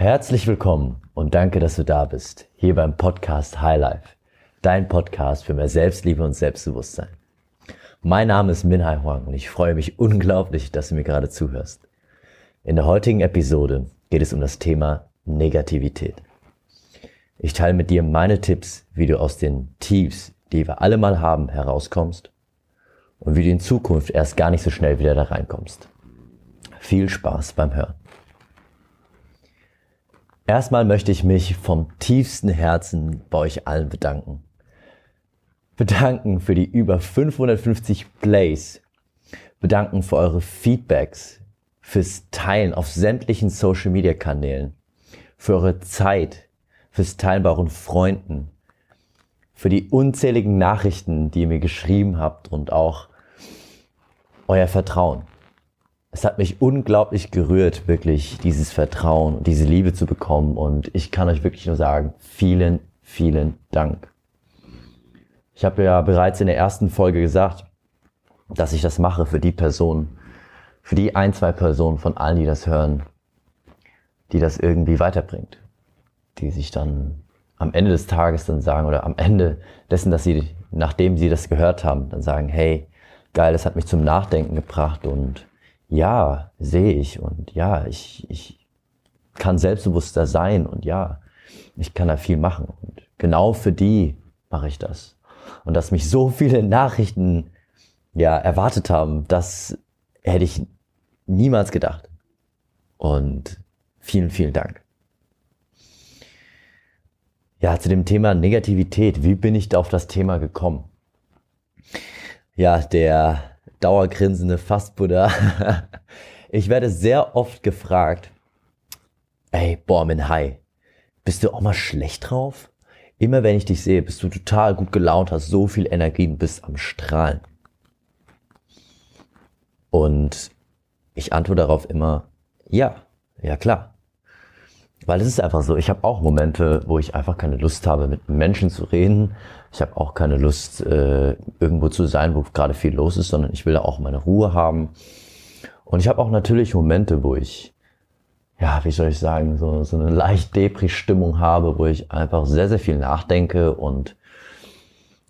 Herzlich willkommen und danke, dass du da bist, hier beim Podcast Highlife, dein Podcast für mehr Selbstliebe und Selbstbewusstsein. Mein Name ist Minhai Huang und ich freue mich unglaublich, dass du mir gerade zuhörst. In der heutigen Episode geht es um das Thema Negativität. Ich teile mit dir meine Tipps, wie du aus den Tiefs, die wir alle mal haben, herauskommst und wie du in Zukunft erst gar nicht so schnell wieder da reinkommst. Viel Spaß beim Hören. Erstmal möchte ich mich vom tiefsten Herzen bei euch allen bedanken. Bedanken für die über 550 Plays. Bedanken für eure Feedbacks, fürs Teilen auf sämtlichen Social Media Kanälen, für eure Zeit, fürs Teilen bei euren Freunden, für die unzähligen Nachrichten, die ihr mir geschrieben habt und auch euer Vertrauen es hat mich unglaublich gerührt, wirklich dieses Vertrauen und diese Liebe zu bekommen. Und ich kann euch wirklich nur sagen, vielen, vielen Dank. Ich habe ja bereits in der ersten Folge gesagt, dass ich das mache für die Personen, für die ein, zwei Personen von allen, die das hören, die das irgendwie weiterbringt. Die sich dann am Ende des Tages dann sagen oder am Ende dessen, dass sie, nachdem sie das gehört haben, dann sagen, hey, geil, das hat mich zum Nachdenken gebracht und ja, sehe ich und ja, ich, ich kann selbstbewusster sein und ja, ich kann da viel machen. Und genau für die mache ich das. Und dass mich so viele Nachrichten ja erwartet haben, das hätte ich niemals gedacht. Und vielen, vielen Dank. Ja, zu dem Thema Negativität. Wie bin ich da auf das Thema gekommen? Ja, der dauergrinsende Fastbuddha. Ich werde sehr oft gefragt, ey, boah, Hai, bist du auch mal schlecht drauf? Immer wenn ich dich sehe, bist du total gut gelaunt, hast so viel Energie und bist am Strahlen. Und ich antworte darauf immer, ja, ja klar. Weil es ist einfach so, ich habe auch Momente, wo ich einfach keine Lust habe, mit Menschen zu reden. Ich habe auch keine Lust, äh, irgendwo zu sein, wo gerade viel los ist, sondern ich will da auch meine Ruhe haben. Und ich habe auch natürlich Momente, wo ich, ja, wie soll ich sagen, so, so eine leicht Depri-Stimmung habe, wo ich einfach sehr, sehr viel nachdenke und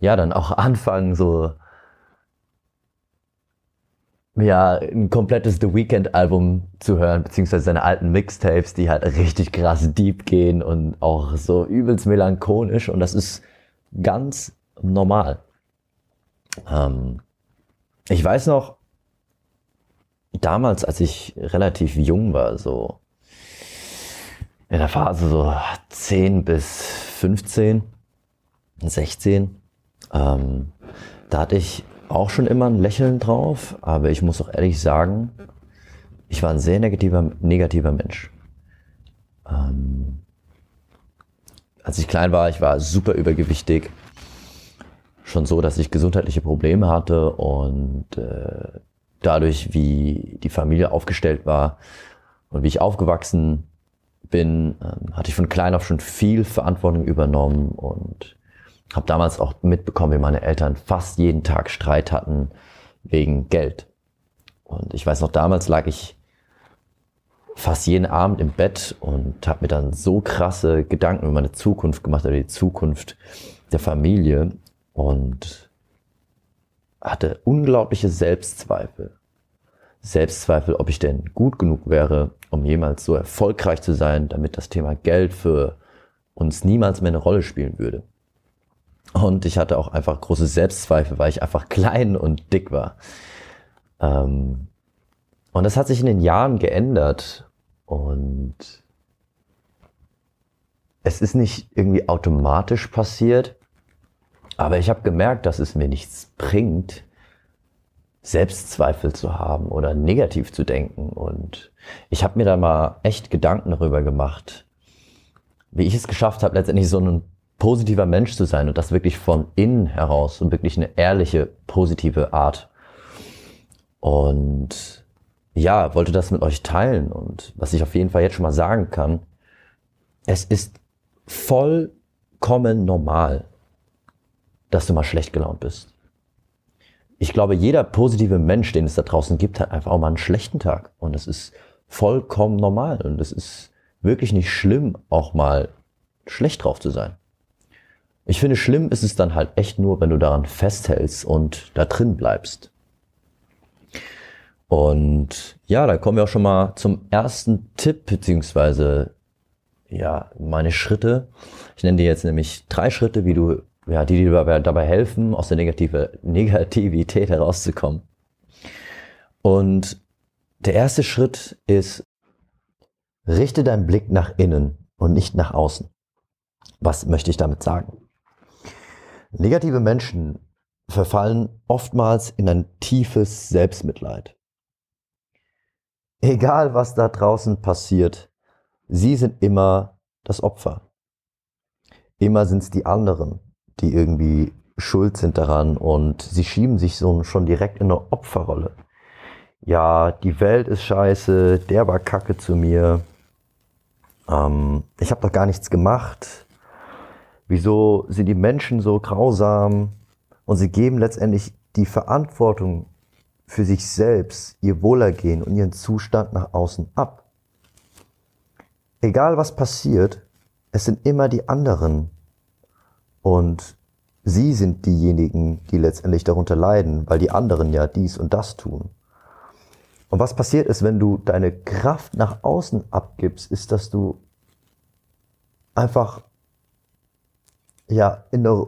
ja, dann auch anfangen, so ja, ein komplettes The Weeknd Album zu hören, beziehungsweise seine alten Mixtapes, die halt richtig krass deep gehen und auch so übelst melancholisch und das ist ganz normal. Ähm, ich weiß noch, damals, als ich relativ jung war, so in der Phase so 10 bis 15, 16, ähm, da hatte ich auch schon immer ein Lächeln drauf, aber ich muss auch ehrlich sagen, ich war ein sehr negativer, negativer Mensch. Ähm, als ich klein war, ich war super übergewichtig. Schon so, dass ich gesundheitliche Probleme hatte und äh, dadurch, wie die Familie aufgestellt war und wie ich aufgewachsen bin, äh, hatte ich von klein auf schon viel Verantwortung übernommen und habe damals auch mitbekommen, wie meine Eltern fast jeden Tag Streit hatten wegen Geld. Und ich weiß noch, damals lag ich fast jeden Abend im Bett und habe mir dann so krasse Gedanken über meine Zukunft gemacht, über die Zukunft der Familie und hatte unglaubliche Selbstzweifel. Selbstzweifel, ob ich denn gut genug wäre, um jemals so erfolgreich zu sein, damit das Thema Geld für uns niemals mehr eine Rolle spielen würde. Und ich hatte auch einfach große Selbstzweifel, weil ich einfach klein und dick war. Ähm, und das hat sich in den Jahren geändert. Und es ist nicht irgendwie automatisch passiert. Aber ich habe gemerkt, dass es mir nichts bringt, Selbstzweifel zu haben oder negativ zu denken. Und ich habe mir da mal echt Gedanken darüber gemacht, wie ich es geschafft habe, letztendlich so einen positiver Mensch zu sein und das wirklich von innen heraus und wirklich eine ehrliche, positive Art. Und ja, wollte das mit euch teilen und was ich auf jeden Fall jetzt schon mal sagen kann, es ist vollkommen normal, dass du mal schlecht gelaunt bist. Ich glaube, jeder positive Mensch, den es da draußen gibt, hat einfach auch mal einen schlechten Tag und es ist vollkommen normal und es ist wirklich nicht schlimm, auch mal schlecht drauf zu sein. Ich finde, schlimm ist es dann halt echt nur, wenn du daran festhältst und da drin bleibst. Und ja, da kommen wir auch schon mal zum ersten Tipp, beziehungsweise ja, meine Schritte. Ich nenne dir jetzt nämlich drei Schritte, wie du, ja, die dir dabei, dabei helfen, aus der Negative, Negativität herauszukommen. Und der erste Schritt ist, richte deinen Blick nach innen und nicht nach außen. Was möchte ich damit sagen? Negative Menschen verfallen oftmals in ein tiefes Selbstmitleid. Egal was da draußen passiert, sie sind immer das Opfer. Immer sind es die anderen, die irgendwie schuld sind daran und sie schieben sich so schon direkt in eine Opferrolle. Ja, die Welt ist scheiße, der war kacke zu mir, ähm, ich habe doch gar nichts gemacht. Wieso sind die Menschen so grausam? Und sie geben letztendlich die Verantwortung für sich selbst, ihr Wohlergehen und ihren Zustand nach außen ab egal was passiert, es sind immer die anderen. Und sie sind diejenigen, die letztendlich darunter leiden, weil die anderen ja dies und das tun. Und was passiert ist, wenn du deine Kraft nach außen abgibst, ist, dass du einfach, ja, in der,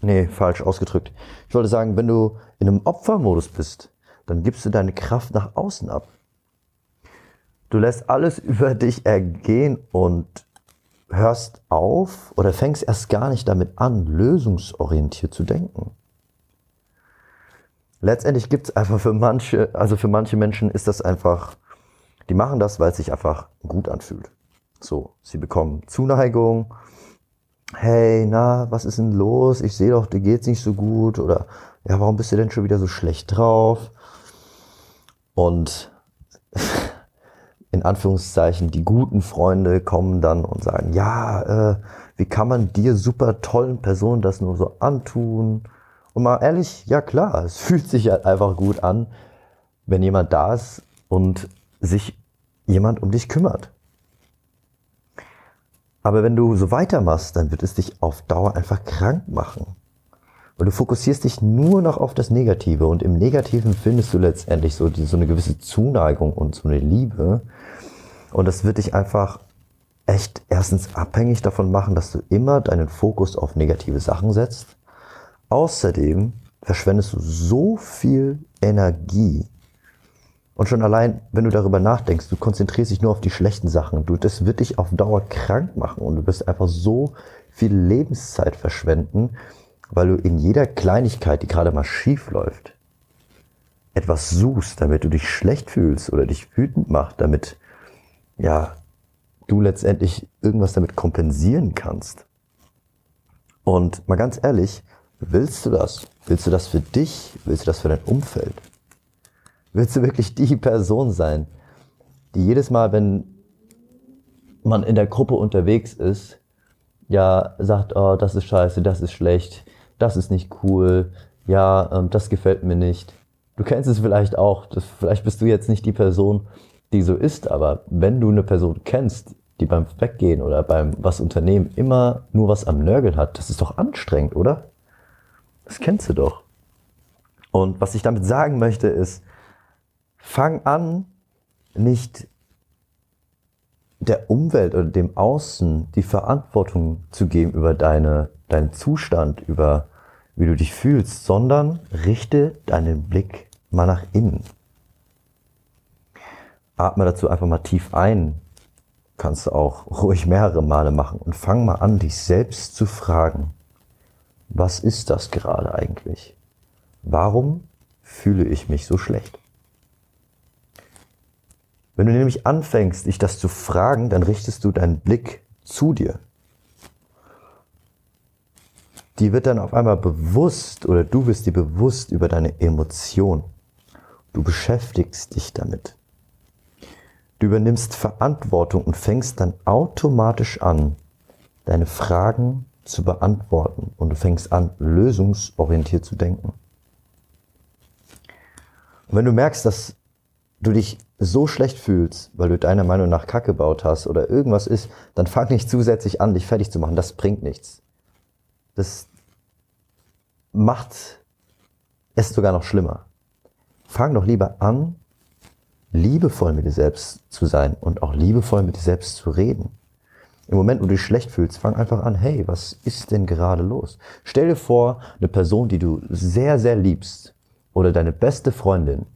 nee, falsch ausgedrückt. Ich wollte sagen, wenn du in einem Opfermodus bist, dann gibst du deine Kraft nach außen ab. Du lässt alles über dich ergehen und hörst auf oder fängst erst gar nicht damit an, lösungsorientiert zu denken. Letztendlich gibt es einfach für manche, also für manche Menschen ist das einfach, die machen das, weil es sich einfach gut anfühlt. So, sie bekommen Zuneigung. Hey, na, was ist denn los? Ich sehe doch, dir geht's nicht so gut. Oder ja, warum bist du denn schon wieder so schlecht drauf? Und in Anführungszeichen die guten Freunde kommen dann und sagen, ja, äh, wie kann man dir super tollen Personen das nur so antun? Und mal ehrlich, ja klar, es fühlt sich halt einfach gut an, wenn jemand da ist und sich jemand um dich kümmert. Aber wenn du so weitermachst, dann wird es dich auf Dauer einfach krank machen. Und du fokussierst dich nur noch auf das Negative und im Negativen findest du letztendlich so, die, so eine gewisse Zuneigung und so eine Liebe. Und das wird dich einfach echt erstens abhängig davon machen, dass du immer deinen Fokus auf negative Sachen setzt. Außerdem verschwendest du so viel Energie. Und schon allein, wenn du darüber nachdenkst, du konzentrierst dich nur auf die schlechten Sachen, du, das wird dich auf Dauer krank machen und du wirst einfach so viel Lebenszeit verschwenden, weil du in jeder Kleinigkeit, die gerade mal schief läuft, etwas suchst, damit du dich schlecht fühlst oder dich wütend macht, damit ja du letztendlich irgendwas damit kompensieren kannst. Und mal ganz ehrlich, willst du das? Willst du das für dich? Willst du das für dein Umfeld? Willst du wirklich die Person sein, die jedes Mal, wenn man in der Gruppe unterwegs ist, ja sagt, oh, das ist scheiße, das ist schlecht, das ist nicht cool, ja, ähm, das gefällt mir nicht. Du kennst es vielleicht auch, das, vielleicht bist du jetzt nicht die Person, die so ist, aber wenn du eine Person kennst, die beim Weggehen oder beim was Unternehmen immer nur was am Nörgeln hat, das ist doch anstrengend, oder? Das kennst du doch. Und was ich damit sagen möchte ist, fang an, nicht der Umwelt oder dem Außen die Verantwortung zu geben über deine deinen Zustand, über wie du dich fühlst, sondern richte deinen Blick mal nach innen. Atme dazu einfach mal tief ein. Kannst du auch ruhig mehrere Male machen und fang mal an, dich selbst zu fragen. Was ist das gerade eigentlich? Warum fühle ich mich so schlecht? Wenn du nämlich anfängst, dich das zu fragen, dann richtest du deinen Blick zu dir die wird dann auf einmal bewusst oder du wirst dir bewusst über deine Emotion. Du beschäftigst dich damit. Du übernimmst Verantwortung und fängst dann automatisch an, deine Fragen zu beantworten und du fängst an, lösungsorientiert zu denken. Und wenn du merkst, dass du dich so schlecht fühlst, weil du deiner Meinung nach Kacke gebaut hast oder irgendwas ist, dann fang nicht zusätzlich an, dich fertig zu machen. Das bringt nichts. Das macht es sogar noch schlimmer. Fang doch lieber an, liebevoll mit dir selbst zu sein und auch liebevoll mit dir selbst zu reden. Im Moment, wo du dich schlecht fühlst, fang einfach an, hey, was ist denn gerade los? Stell dir vor, eine Person, die du sehr, sehr liebst oder deine beste Freundin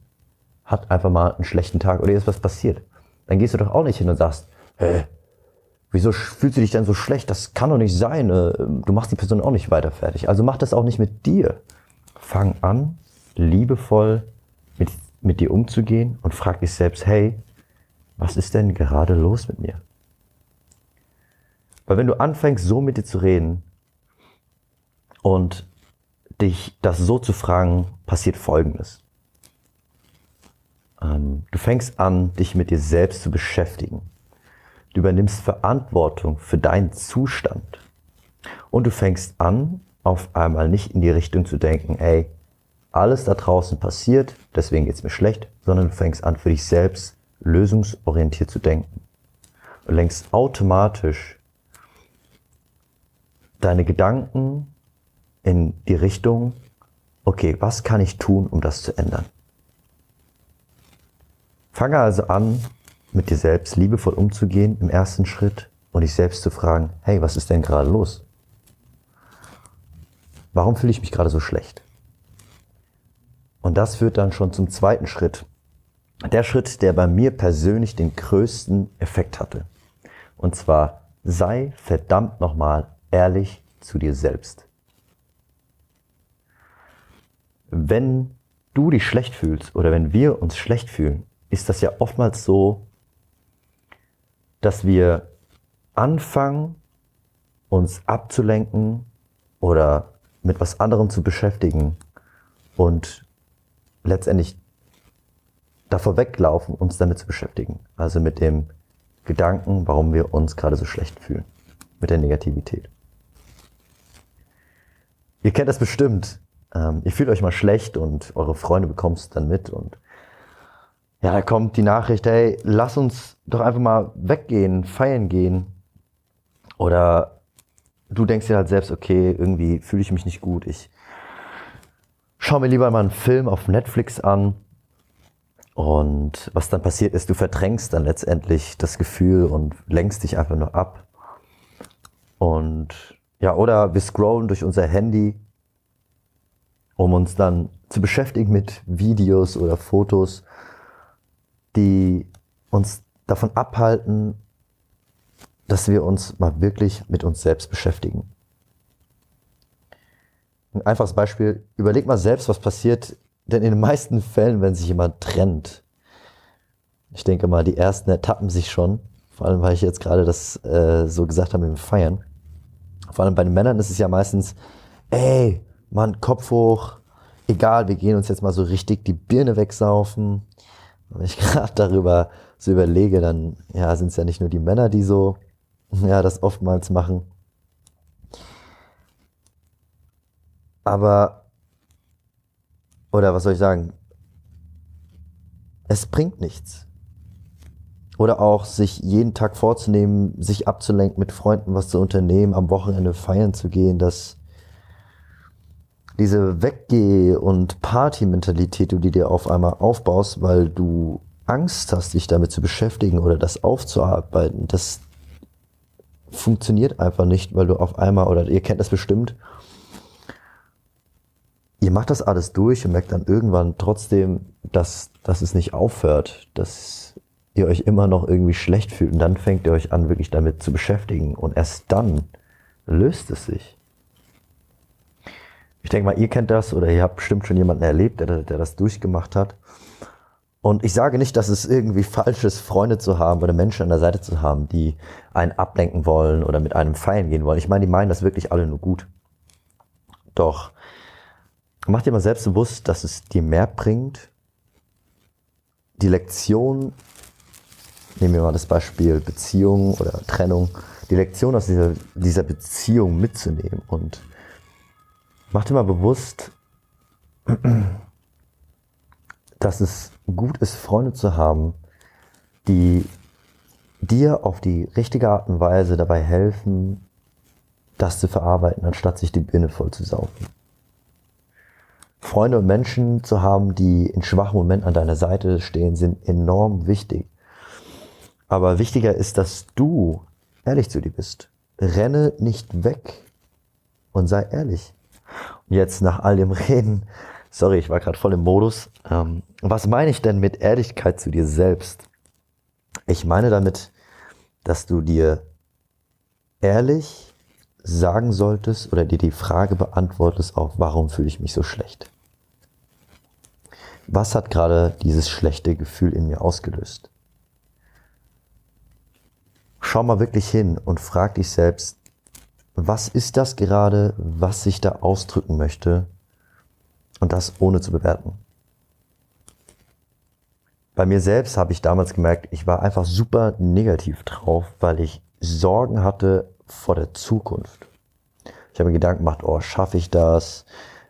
hat einfach mal einen schlechten Tag oder ist was passiert. Dann gehst du doch auch nicht hin und sagst, hä, wieso fühlst du dich denn so schlecht? Das kann doch nicht sein. Äh, du machst die Person auch nicht weiter fertig. Also mach das auch nicht mit dir. Fang an, liebevoll mit, mit dir umzugehen und frag dich selbst, hey, was ist denn gerade los mit mir? Weil wenn du anfängst, so mit dir zu reden und dich das so zu fragen, passiert Folgendes. Ähm, du fängst an, dich mit dir selbst zu beschäftigen. Du übernimmst Verantwortung für deinen Zustand. Und du fängst an, auf einmal nicht in die Richtung zu denken, ey, alles da draußen passiert, deswegen geht's mir schlecht, sondern du fängst an, für dich selbst lösungsorientiert zu denken. Du lenkst automatisch deine Gedanken in die Richtung, okay, was kann ich tun, um das zu ändern? Fange also an, mit dir selbst liebevoll umzugehen im ersten Schritt und dich selbst zu fragen, hey, was ist denn gerade los? Warum fühle ich mich gerade so schlecht? Und das führt dann schon zum zweiten Schritt. Der Schritt, der bei mir persönlich den größten Effekt hatte. Und zwar, sei verdammt nochmal ehrlich zu dir selbst. Wenn du dich schlecht fühlst oder wenn wir uns schlecht fühlen, ist das ja oftmals so, dass wir anfangen, uns abzulenken oder mit was anderem zu beschäftigen und letztendlich davor weglaufen, uns damit zu beschäftigen. Also mit dem Gedanken, warum wir uns gerade so schlecht fühlen. Mit der Negativität. Ihr kennt das bestimmt. Ähm, ihr fühlt euch mal schlecht und eure Freunde bekommen es dann mit und ja, da kommt die Nachricht, hey, lass uns doch einfach mal weggehen, feiern gehen. Oder du denkst dir halt selbst, okay, irgendwie fühle ich mich nicht gut. Ich schau mir lieber mal einen Film auf Netflix an. Und was dann passiert ist, du verdrängst dann letztendlich das Gefühl und lenkst dich einfach nur ab. Und ja, oder wir scrollen durch unser Handy, um uns dann zu beschäftigen mit Videos oder Fotos die uns davon abhalten, dass wir uns mal wirklich mit uns selbst beschäftigen. Ein einfaches Beispiel, überleg mal selbst, was passiert denn in den meisten Fällen, wenn sich jemand trennt. Ich denke mal, die ersten ertappen sich schon, vor allem weil ich jetzt gerade das äh, so gesagt habe mit dem Feiern. Vor allem bei den Männern ist es ja meistens, ey, Mann, Kopf hoch, egal, wir gehen uns jetzt mal so richtig die Birne wegsaufen, wenn ich gerade darüber so überlege, dann ja, sind es ja nicht nur die Männer, die so ja, das oftmals machen. Aber, oder was soll ich sagen? Es bringt nichts. Oder auch sich jeden Tag vorzunehmen, sich abzulenken, mit Freunden was zu unternehmen, am Wochenende feiern zu gehen, das diese Weggeh- und Party-Mentalität, die du dir auf einmal aufbaust, weil du Angst hast, dich damit zu beschäftigen oder das aufzuarbeiten, das funktioniert einfach nicht, weil du auf einmal, oder ihr kennt das bestimmt, ihr macht das alles durch und merkt dann irgendwann trotzdem, dass, dass es nicht aufhört, dass ihr euch immer noch irgendwie schlecht fühlt und dann fängt ihr euch an, wirklich damit zu beschäftigen und erst dann löst es sich. Ich denke mal, ihr kennt das oder ihr habt bestimmt schon jemanden erlebt, der, der das durchgemacht hat. Und ich sage nicht, dass es irgendwie falsch ist, Freunde zu haben oder Menschen an der Seite zu haben, die einen ablenken wollen oder mit einem feiern gehen wollen. Ich meine, die meinen das wirklich alle nur gut. Doch mach dir mal selbst bewusst, dass es dir mehr bringt, die Lektion, nehmen wir mal das Beispiel Beziehung oder Trennung, die Lektion aus dieser, dieser Beziehung mitzunehmen und Mach dir mal bewusst, dass es gut ist, Freunde zu haben, die dir auf die richtige Art und Weise dabei helfen, das zu verarbeiten, anstatt sich die Birne voll zu saufen. Freunde und Menschen zu haben, die in schwachen Momenten an deiner Seite stehen, sind enorm wichtig. Aber wichtiger ist, dass du ehrlich zu dir bist. Renne nicht weg und sei ehrlich. Und jetzt nach all dem Reden, sorry, ich war gerade voll im Modus. Ähm, was meine ich denn mit Ehrlichkeit zu dir selbst? Ich meine damit, dass du dir ehrlich sagen solltest oder dir die Frage beantwortest, auch warum fühle ich mich so schlecht? Was hat gerade dieses schlechte Gefühl in mir ausgelöst? Schau mal wirklich hin und frag dich selbst, was ist das gerade, was ich da ausdrücken möchte? Und das ohne zu bewerten. Bei mir selbst habe ich damals gemerkt, ich war einfach super negativ drauf, weil ich Sorgen hatte vor der Zukunft. Ich habe mir Gedanken gemacht, oh, schaffe ich das?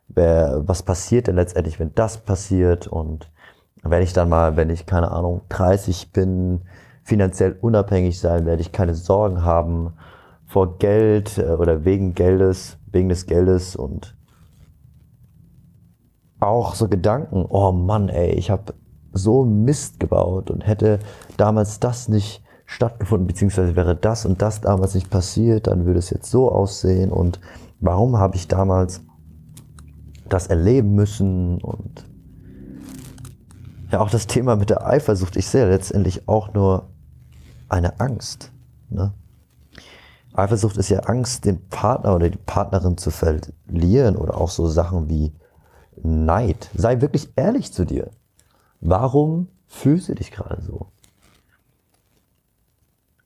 Was passiert denn letztendlich, wenn das passiert? Und werde ich dann mal, wenn ich, keine Ahnung, 30 bin, finanziell unabhängig sein, werde ich keine Sorgen haben vor Geld äh, oder wegen Geldes, wegen des Geldes und auch so Gedanken, oh Mann, ey, ich habe so Mist gebaut und hätte damals das nicht stattgefunden, beziehungsweise wäre das und das damals nicht passiert, dann würde es jetzt so aussehen und warum habe ich damals das erleben müssen und ja, auch das Thema mit der Eifersucht, ich sehe letztendlich auch nur eine Angst. Ne? Eifersucht ist ja Angst, den Partner oder die Partnerin zu verlieren oder auch so Sachen wie Neid. Sei wirklich ehrlich zu dir. Warum fühlst du dich gerade so?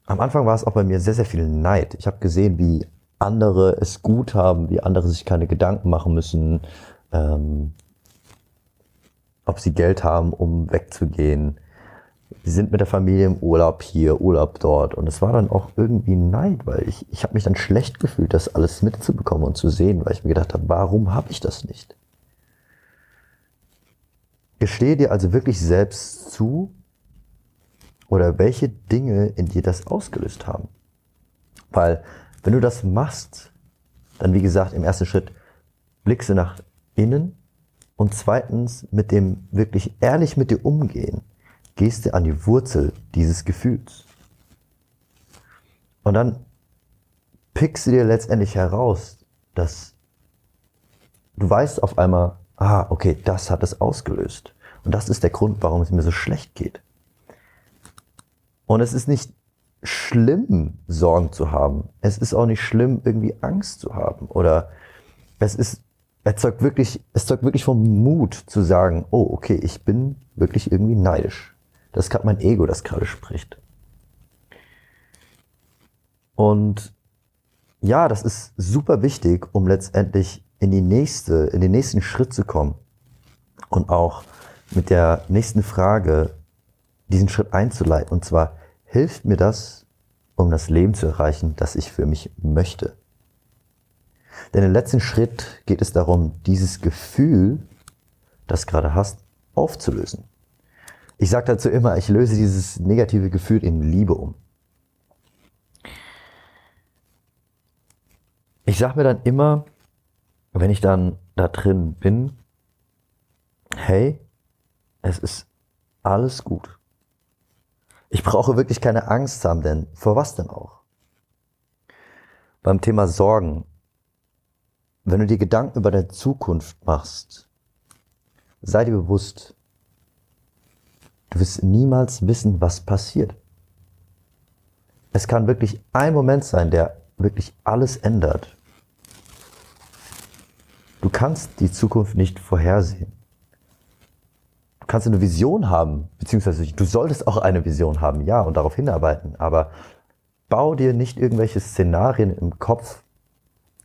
Am Anfang war es auch bei mir sehr, sehr viel Neid. Ich habe gesehen, wie andere es gut haben, wie andere sich keine Gedanken machen müssen, ähm, ob sie Geld haben, um wegzugehen, die sind mit der Familie im Urlaub hier, Urlaub dort. Und es war dann auch irgendwie Neid, weil ich, ich habe mich dann schlecht gefühlt, das alles mitzubekommen und zu sehen, weil ich mir gedacht habe, warum habe ich das nicht? Gestehe dir also wirklich selbst zu oder welche Dinge in dir das ausgelöst haben. Weil wenn du das machst, dann wie gesagt im ersten Schritt blickst du nach innen und zweitens mit dem wirklich ehrlich mit dir umgehen gehst du an die Wurzel dieses Gefühls. Und dann pickst du dir letztendlich heraus, dass du weißt auf einmal, ah, okay, das hat es ausgelöst. Und das ist der Grund, warum es mir so schlecht geht. Und es ist nicht schlimm, Sorgen zu haben. Es ist auch nicht schlimm, irgendwie Angst zu haben. Oder es ist, erzeugt wirklich, es zeugt wirklich vom Mut zu sagen, oh, okay, ich bin wirklich irgendwie neidisch. Das ist gerade mein Ego, das gerade spricht. Und ja, das ist super wichtig, um letztendlich in die nächste, in den nächsten Schritt zu kommen und auch mit der nächsten Frage diesen Schritt einzuleiten. Und zwar hilft mir das, um das Leben zu erreichen, das ich für mich möchte. Denn im letzten Schritt geht es darum, dieses Gefühl, das gerade hast, aufzulösen. Ich sage dazu immer, ich löse dieses negative Gefühl in Liebe um. Ich sage mir dann immer, wenn ich dann da drin bin, hey, es ist alles gut. Ich brauche wirklich keine Angst haben, denn vor was denn auch? Beim Thema Sorgen, wenn du dir Gedanken über deine Zukunft machst, sei dir bewusst, Du wirst niemals wissen, was passiert. Es kann wirklich ein Moment sein, der wirklich alles ändert. Du kannst die Zukunft nicht vorhersehen. Du kannst eine Vision haben, beziehungsweise du solltest auch eine Vision haben, ja, und darauf hinarbeiten. Aber bau dir nicht irgendwelche Szenarien im Kopf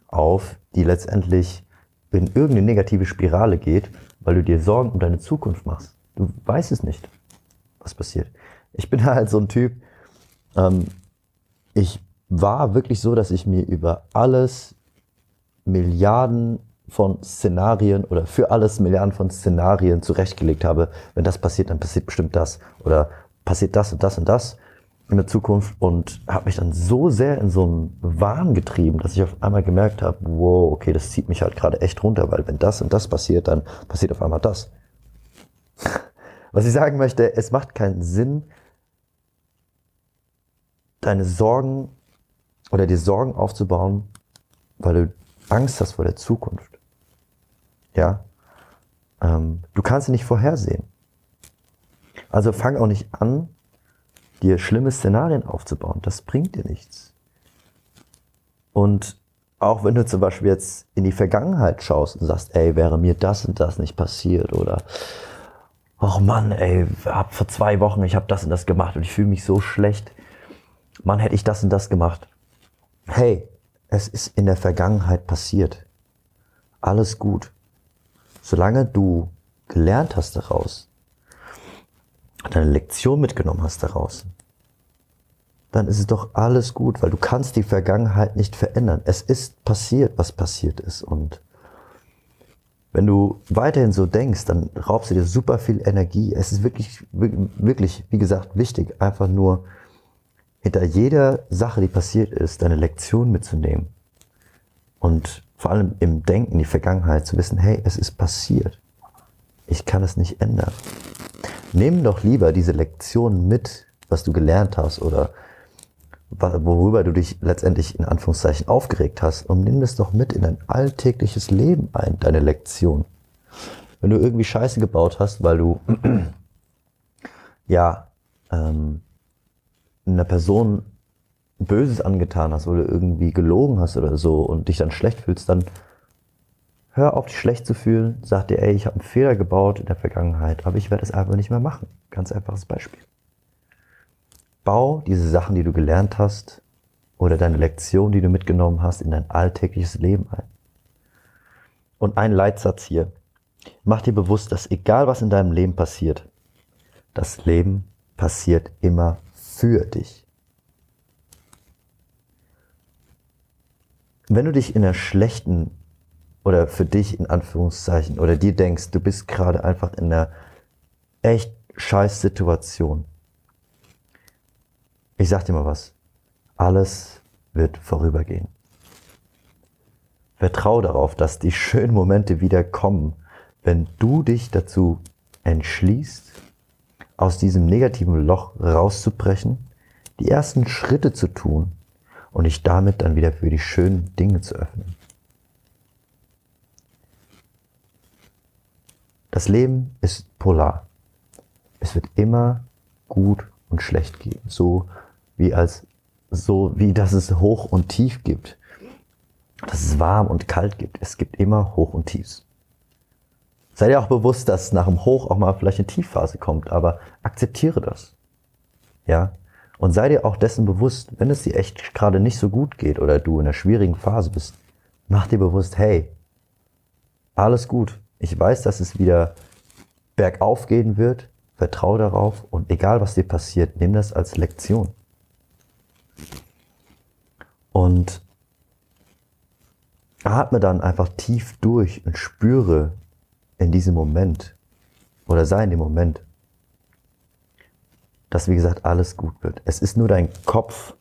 auf, die letztendlich in irgendeine negative Spirale geht, weil du dir Sorgen um deine Zukunft machst. Du weißt es nicht was passiert. Ich bin halt so ein Typ, ähm, ich war wirklich so, dass ich mir über alles Milliarden von Szenarien oder für alles Milliarden von Szenarien zurechtgelegt habe. Wenn das passiert, dann passiert bestimmt das. Oder passiert das und das und das in der Zukunft und habe mich dann so sehr in so einen Wahn getrieben, dass ich auf einmal gemerkt habe, wow, okay, das zieht mich halt gerade echt runter, weil wenn das und das passiert, dann passiert auf einmal das. Was ich sagen möchte, es macht keinen Sinn, deine Sorgen oder dir Sorgen aufzubauen, weil du Angst hast vor der Zukunft. Ja, ähm, du kannst sie nicht vorhersehen. Also fang auch nicht an, dir schlimme Szenarien aufzubauen. Das bringt dir nichts. Und auch wenn du zum Beispiel jetzt in die Vergangenheit schaust und sagst, ey, wäre mir das und das nicht passiert oder ach Mann, ey, hab vor zwei Wochen, ich habe das und das gemacht und ich fühle mich so schlecht. Mann, hätte ich das und das gemacht. Hey, es ist in der Vergangenheit passiert. Alles gut. Solange du gelernt hast daraus, deine Lektion mitgenommen hast daraus, dann ist es doch alles gut, weil du kannst die Vergangenheit nicht verändern. Es ist passiert, was passiert ist. Und wenn du weiterhin so denkst, dann raubst du dir super viel Energie. Es ist wirklich, wirklich, wie gesagt, wichtig, einfach nur hinter jeder Sache, die passiert ist, deine Lektion mitzunehmen. Und vor allem im Denken, die Vergangenheit, zu wissen, hey, es ist passiert. Ich kann es nicht ändern. Nimm doch lieber diese Lektion mit, was du gelernt hast oder worüber du dich letztendlich in Anführungszeichen aufgeregt hast und nimm das doch mit in dein alltägliches Leben ein, deine Lektion. Wenn du irgendwie Scheiße gebaut hast, weil du ja ähm, einer Person Böses angetan hast oder irgendwie gelogen hast oder so und dich dann schlecht fühlst, dann hör auf, dich schlecht zu fühlen, sag dir, ey, ich habe einen Fehler gebaut in der Vergangenheit, aber ich werde es einfach nicht mehr machen. Ganz einfaches Beispiel. Bau diese Sachen, die du gelernt hast oder deine Lektion, die du mitgenommen hast, in dein alltägliches Leben ein. Und ein Leitsatz hier. Mach dir bewusst, dass egal was in deinem Leben passiert, das Leben passiert immer für dich. Wenn du dich in einer schlechten oder für dich in Anführungszeichen oder dir denkst, du bist gerade einfach in einer echt scheiß Situation, ich sag dir mal was. Alles wird vorübergehen. Vertraue darauf, dass die schönen Momente wieder kommen, wenn du dich dazu entschließt, aus diesem negativen Loch rauszubrechen, die ersten Schritte zu tun und dich damit dann wieder für die schönen Dinge zu öffnen. Das Leben ist polar. Es wird immer gut und schlecht geben. So wie als so wie dass es Hoch und Tief gibt. Dass es warm und kalt gibt. Es gibt immer Hoch und Tiefs. Sei dir auch bewusst, dass nach dem Hoch auch mal vielleicht eine Tiefphase kommt, aber akzeptiere das. Ja? Und sei dir auch dessen bewusst, wenn es dir echt gerade nicht so gut geht oder du in einer schwierigen Phase bist, mach dir bewusst, hey, alles gut. Ich weiß, dass es wieder bergauf gehen wird. Vertraue darauf und egal was dir passiert, nimm das als Lektion. Und atme dann einfach tief durch und spüre in diesem Moment oder sei in dem Moment, dass wie gesagt alles gut wird. Es ist nur dein Kopf,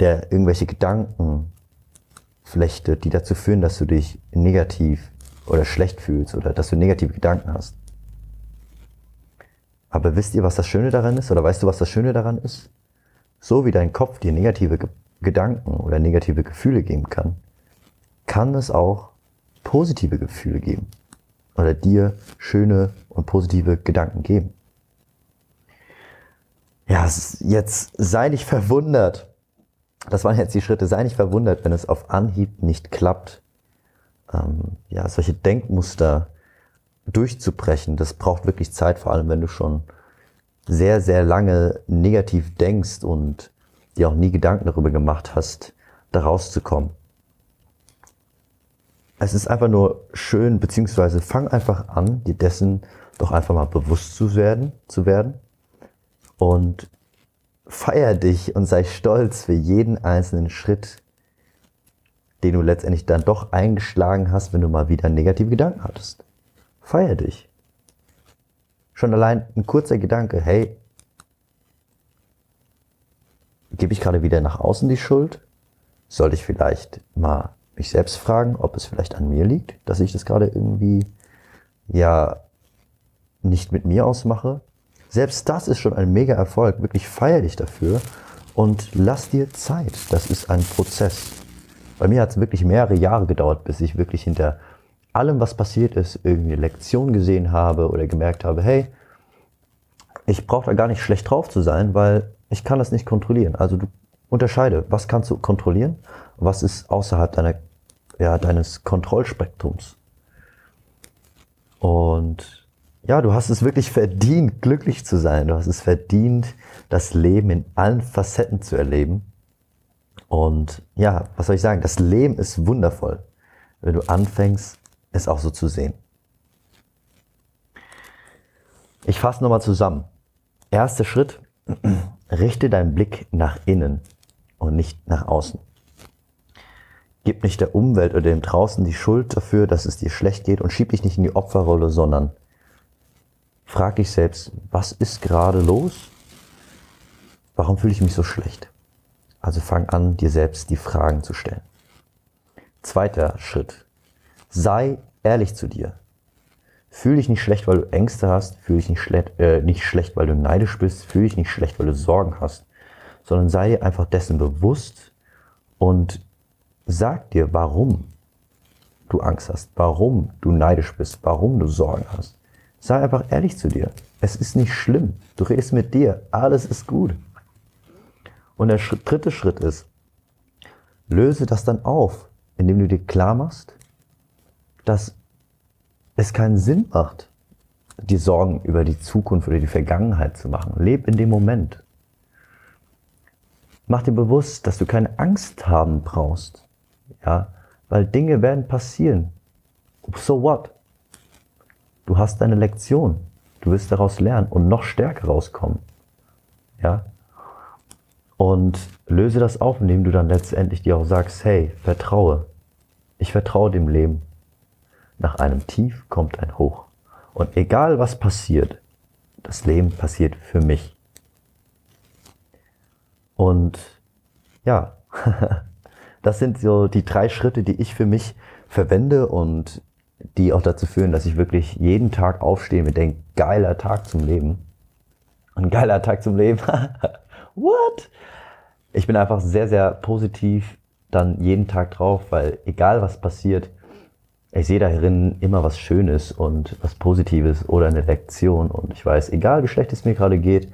der irgendwelche Gedanken flechtet, die dazu führen, dass du dich negativ oder schlecht fühlst oder dass du negative Gedanken hast. Aber wisst ihr, was das Schöne daran ist? Oder weißt du, was das Schöne daran ist? So wie dein Kopf dir negative Ge Gedanken oder negative Gefühle geben kann, kann es auch positive Gefühle geben. Oder dir schöne und positive Gedanken geben. Ja, jetzt sei nicht verwundert. Das waren jetzt die Schritte. Sei nicht verwundert, wenn es auf Anhieb nicht klappt. Ähm, ja, solche Denkmuster durchzubrechen, das braucht wirklich Zeit, vor allem wenn du schon sehr, sehr lange negativ denkst und dir auch nie Gedanken darüber gemacht hast, da rauszukommen. Es ist einfach nur schön, beziehungsweise fang einfach an, dir dessen doch einfach mal bewusst zu werden, zu werden und feier dich und sei stolz für jeden einzelnen Schritt, den du letztendlich dann doch eingeschlagen hast, wenn du mal wieder negative Gedanken hattest. Feier dich. Schon allein ein kurzer Gedanke, hey, gebe ich gerade wieder nach außen die Schuld? Sollte ich vielleicht mal mich selbst fragen, ob es vielleicht an mir liegt, dass ich das gerade irgendwie ja nicht mit mir ausmache? Selbst das ist schon ein mega Erfolg. Wirklich feier dich dafür und lass dir Zeit. Das ist ein Prozess. Bei mir hat es wirklich mehrere Jahre gedauert, bis ich wirklich hinter allem, was passiert ist, irgendwie eine Lektion gesehen habe oder gemerkt habe, hey, ich brauche da gar nicht schlecht drauf zu sein, weil ich kann das nicht kontrollieren. Also du unterscheide, was kannst du kontrollieren, was ist außerhalb deiner, ja, deines Kontrollspektrums. Und ja, du hast es wirklich verdient, glücklich zu sein. Du hast es verdient, das Leben in allen Facetten zu erleben. Und ja, was soll ich sagen? Das Leben ist wundervoll, wenn du anfängst, es auch so zu sehen. Ich fasse nochmal zusammen. Erster Schritt, richte deinen Blick nach innen und nicht nach außen. Gib nicht der Umwelt oder dem draußen die Schuld dafür, dass es dir schlecht geht und schieb dich nicht in die Opferrolle, sondern frag dich selbst, was ist gerade los? Warum fühle ich mich so schlecht? Also fang an, dir selbst die Fragen zu stellen. Zweiter Schritt. Sei ehrlich zu dir. Fühl dich nicht schlecht, weil du Ängste hast. Fühl dich nicht, schlecht, äh, nicht schlecht, weil du neidisch bist. Fühl dich nicht schlecht, weil du Sorgen hast. Sondern sei dir einfach dessen bewusst und sag dir, warum du Angst hast, warum du neidisch bist, warum du Sorgen hast. Sei einfach ehrlich zu dir. Es ist nicht schlimm. Du redest mit dir. Alles ist gut. Und der dritte Schritt ist, löse das dann auf, indem du dir klar machst, dass es keinen Sinn macht, dir Sorgen über die Zukunft oder die Vergangenheit zu machen. Leb in dem Moment. Mach dir bewusst, dass du keine Angst haben brauchst. Ja, weil Dinge werden passieren. So what? Du hast deine Lektion. Du wirst daraus lernen und noch stärker rauskommen. Ja? Und löse das auf, indem du dann letztendlich dir auch sagst, hey, vertraue. Ich vertraue dem Leben. Nach einem Tief kommt ein Hoch. Und egal was passiert, das Leben passiert für mich. Und ja, das sind so die drei Schritte, die ich für mich verwende und die auch dazu führen, dass ich wirklich jeden Tag aufstehe mit dem geiler Tag zum Leben. Ein geiler Tag zum Leben. What? Ich bin einfach sehr, sehr positiv dann jeden Tag drauf, weil egal was passiert, ich sehe darin immer was Schönes und was Positives oder eine Lektion und ich weiß, egal wie schlecht es mir gerade geht,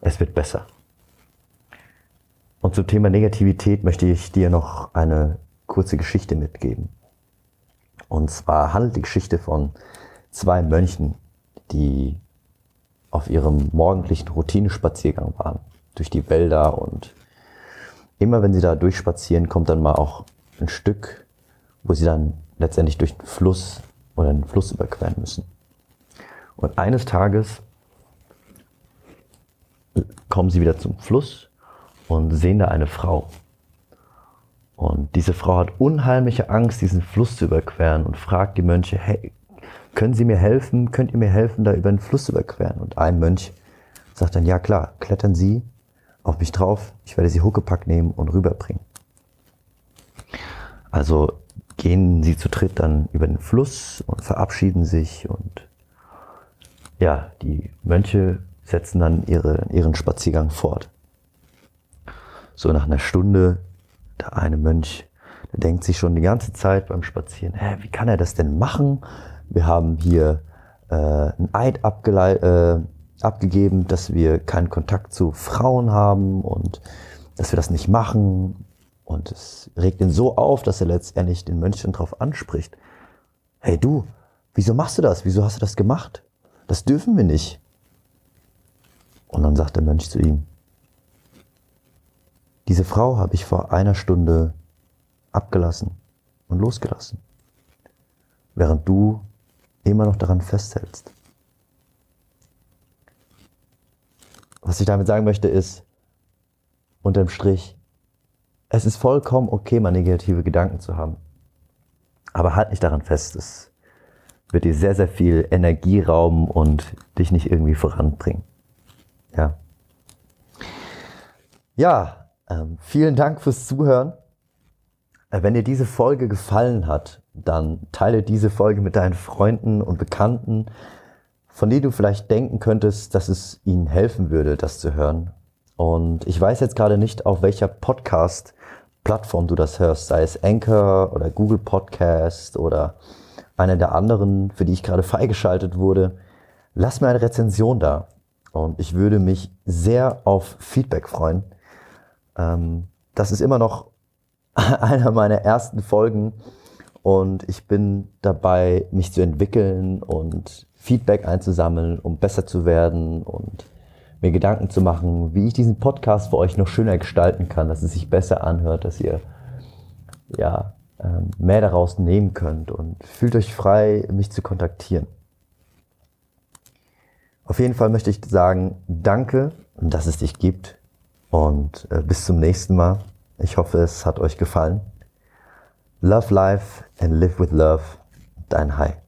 es wird besser. Und zum Thema Negativität möchte ich dir noch eine kurze Geschichte mitgeben. Und zwar handelt die Geschichte von zwei Mönchen, die auf ihrem morgendlichen Routinespaziergang waren, durch die Wälder und immer wenn sie da durchspazieren, kommt dann mal auch ein Stück, wo sie dann letztendlich durch den Fluss oder einen Fluss überqueren müssen. Und eines Tages kommen sie wieder zum Fluss und sehen da eine Frau. Und diese Frau hat unheimliche Angst, diesen Fluss zu überqueren und fragt die Mönche, hey, können Sie mir helfen? Könnt ihr mir helfen, da über den Fluss zu überqueren? Und ein Mönch sagt dann, ja klar, klettern Sie auf mich drauf, ich werde Sie Huckepack nehmen und rüberbringen. Also gehen sie zu dritt dann über den Fluss und verabschieden sich und ja, die Mönche setzen dann ihre, ihren Spaziergang fort. So nach einer Stunde, der eine Mönch, der denkt sich schon die ganze Zeit beim Spazieren, hä, wie kann er das denn machen? Wir haben hier äh, ein Eid äh, abgegeben, dass wir keinen Kontakt zu Frauen haben und dass wir das nicht machen. Und es regt ihn so auf, dass er letztendlich den Mönchen darauf anspricht. Hey du, wieso machst du das? Wieso hast du das gemacht? Das dürfen wir nicht. Und dann sagt der Mönch zu ihm, diese Frau habe ich vor einer Stunde abgelassen und losgelassen, während du immer noch daran festhältst. Was ich damit sagen möchte ist, unterm Strich, es ist vollkommen okay, mal negative Gedanken zu haben. Aber halt nicht daran fest. Es wird dir sehr, sehr viel Energie rauben und dich nicht irgendwie voranbringen. Ja. Ja, ähm, vielen Dank fürs Zuhören. Äh, wenn dir diese Folge gefallen hat, dann teile diese Folge mit deinen Freunden und Bekannten, von denen du vielleicht denken könntest, dass es ihnen helfen würde, das zu hören. Und ich weiß jetzt gerade nicht, auf welcher Podcast-Plattform du das hörst, sei es Anchor oder Google Podcast oder eine der anderen, für die ich gerade freigeschaltet wurde. Lass mir eine Rezension da. Und ich würde mich sehr auf Feedback freuen. Ähm, das ist immer noch einer meiner ersten Folgen und ich bin dabei, mich zu entwickeln und Feedback einzusammeln, um besser zu werden und mir Gedanken zu machen, wie ich diesen Podcast für euch noch schöner gestalten kann, dass es sich besser anhört, dass ihr ja ähm, mehr daraus nehmen könnt und fühlt euch frei, mich zu kontaktieren. Auf jeden Fall möchte ich sagen, danke, dass es dich gibt und äh, bis zum nächsten Mal. Ich hoffe, es hat euch gefallen. Love life and live with love. Dein Hai.